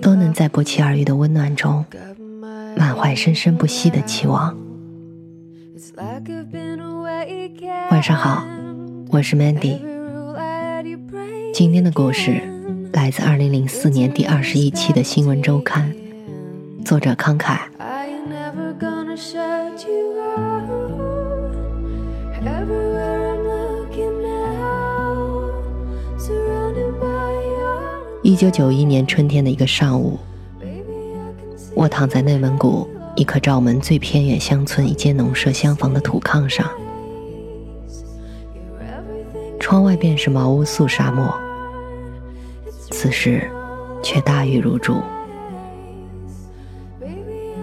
都能在不期而遇的温暖中，满怀生生不息的期望。晚上好，我是 Mandy。今天的故事来自二零零四年第二十一期的《新闻周刊》，作者康凯。一九九一年春天的一个上午，我躺在内蒙古一棵罩门最偏远乡村一间农舍厢房的土炕上，窗外便是毛乌素沙漠，此时却大雨如注。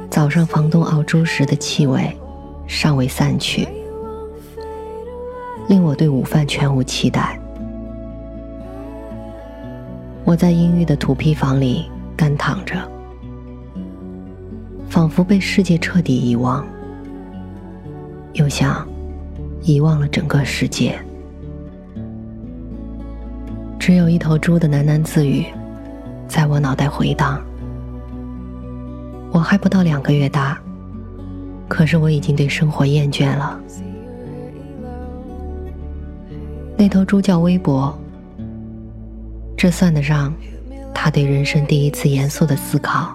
早上房东熬粥时的气味尚未散去，令我对午饭全无期待。我在阴郁的土坯房里干躺着，仿佛被世界彻底遗忘，又像遗忘了整个世界。只有一头猪的喃喃自语在我脑袋回荡。我还不到两个月大，可是我已经对生活厌倦了。那头猪叫微博。这算得上他对人生第一次严肃的思考。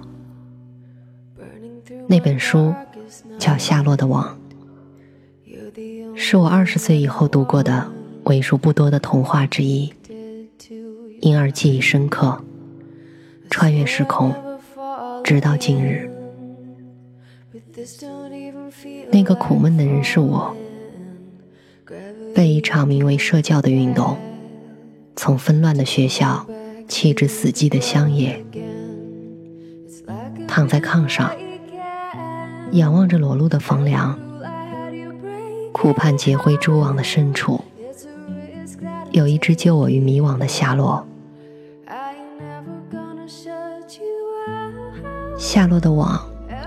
那本书叫《夏洛的网》，是我二十岁以后读过的为数不多的童话之一，因而记忆深刻，穿越时空，直到今日。那个苦闷的人是我，被一场名为社教的运动。从纷乱的学校，弃之死寂的乡野，躺在炕上，仰望着裸露的房梁，苦盼结灰蛛网的深处，有一只救我于迷惘的夏洛。夏洛的网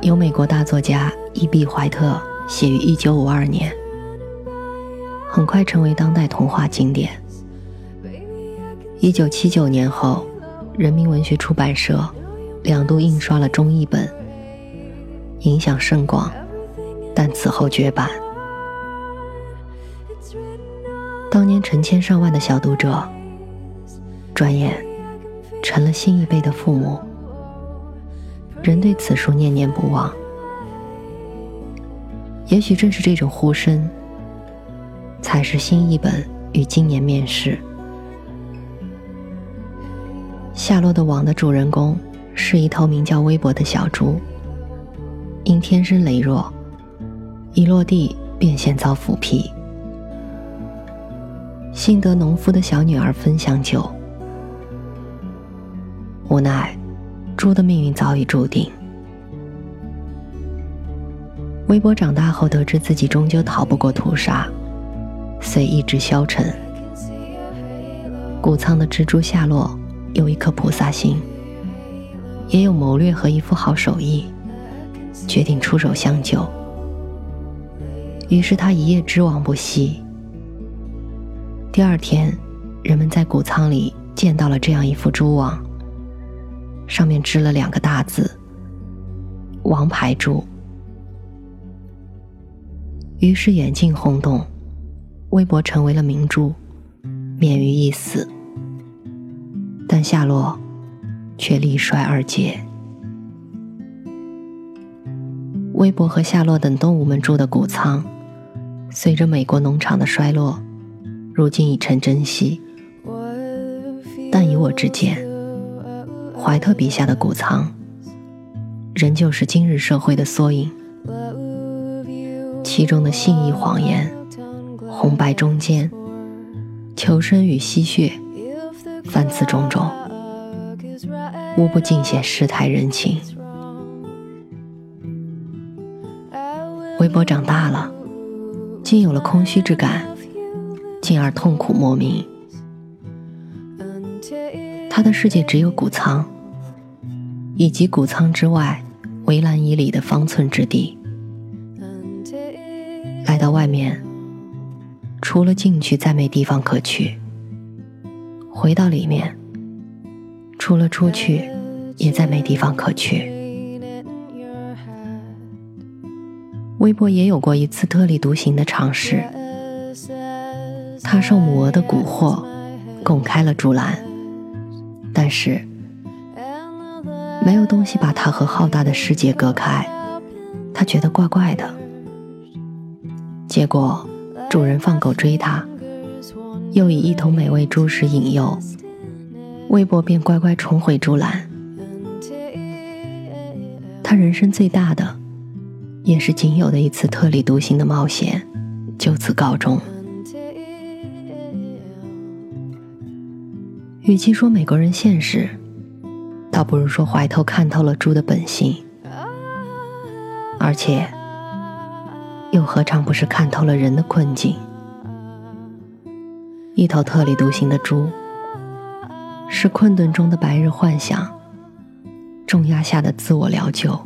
由美国大作家伊比怀特写于一九五二年，很快成为当代童话经典。一九七九年后，人民文学出版社两度印刷了中译本，影响甚广，但此后绝版。当年成千上万的小读者，转眼成了新一辈的父母，仍对此书念念不忘。也许正是这种呼声，才使新译本于今年面世。夏洛的网的主人公是一头名叫微博的小猪，因天生羸弱，一落地便先遭腐皮。幸得农夫的小女儿分享酒，无奈猪的命运早已注定。微博长大后得知自己终究逃不过屠杀，遂意志消沉。谷仓的蜘蛛下落。有一颗菩萨心，也有谋略和一副好手艺，决定出手相救。于是他一夜织网不息。第二天，人们在谷仓里见到了这样一副蛛网，上面织了两个大字“王牌猪”。于是眼镜轰动，微博成为了明珠，免于一死。但夏洛却力衰二竭。微博和夏洛等动物们住的谷仓，随着美国农场的衰落，如今已成珍稀。但以我之见，怀特笔下的谷仓，仍旧是今日社会的缩影。其中的信义谎言、红白中间、求生与吸血。凡此种种，无不尽显世态人情。微波长大了，竟有了空虚之感，进而痛苦莫名。他的世界只有谷仓，以及谷仓之外围栏以里的方寸之地。来到外面，除了进去，再没地方可去；回到里面，除了出去，也再没地方可去。微博也有过一次特立独行的尝试，他受母鹅的蛊惑，拱开了竹篮。但是，没有东西把他和浩大的世界隔开，他觉得怪怪的。结果，主人放狗追他，又以一桶美味猪食引诱，微博便乖乖重回猪栏。他人生最大的，也是仅有的一次特立独行的冒险，就此告终。与其说美国人现实，倒不如说怀头看透了猪的本性，而且又何尝不是看透了人的困境？一头特立独行的猪，是困顿中的白日幻想，重压下的自我疗救。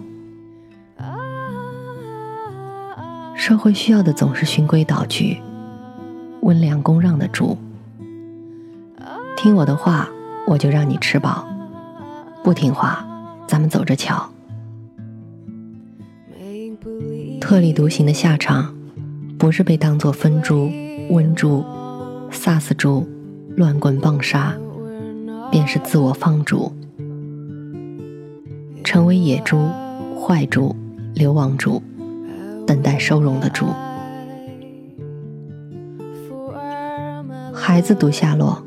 社会需要的总是循规蹈矩、温良恭让的猪。听我的话，我就让你吃饱；不听话，咱们走着瞧。特立独行的下场，不是被当作分猪、温猪、萨斯猪、乱棍棒杀，便是自我放逐，成为野猪、坏猪、流亡猪，等待收容的猪。孩子读夏洛。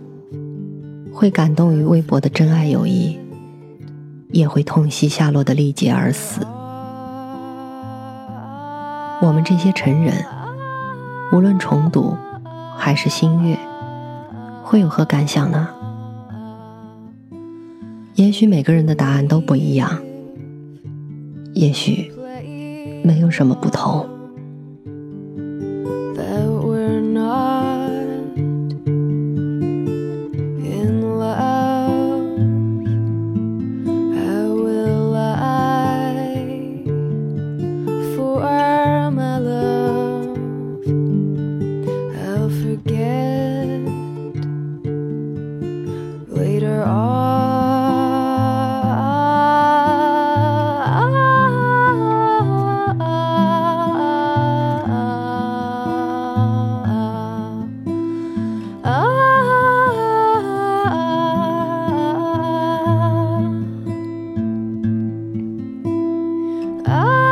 会感动于微薄的真爱友谊，也会痛惜夏洛的力竭而死。我们这些成人，无论重读还是新月，会有何感想呢？也许每个人的答案都不一样，也许没有什么不同。Oh.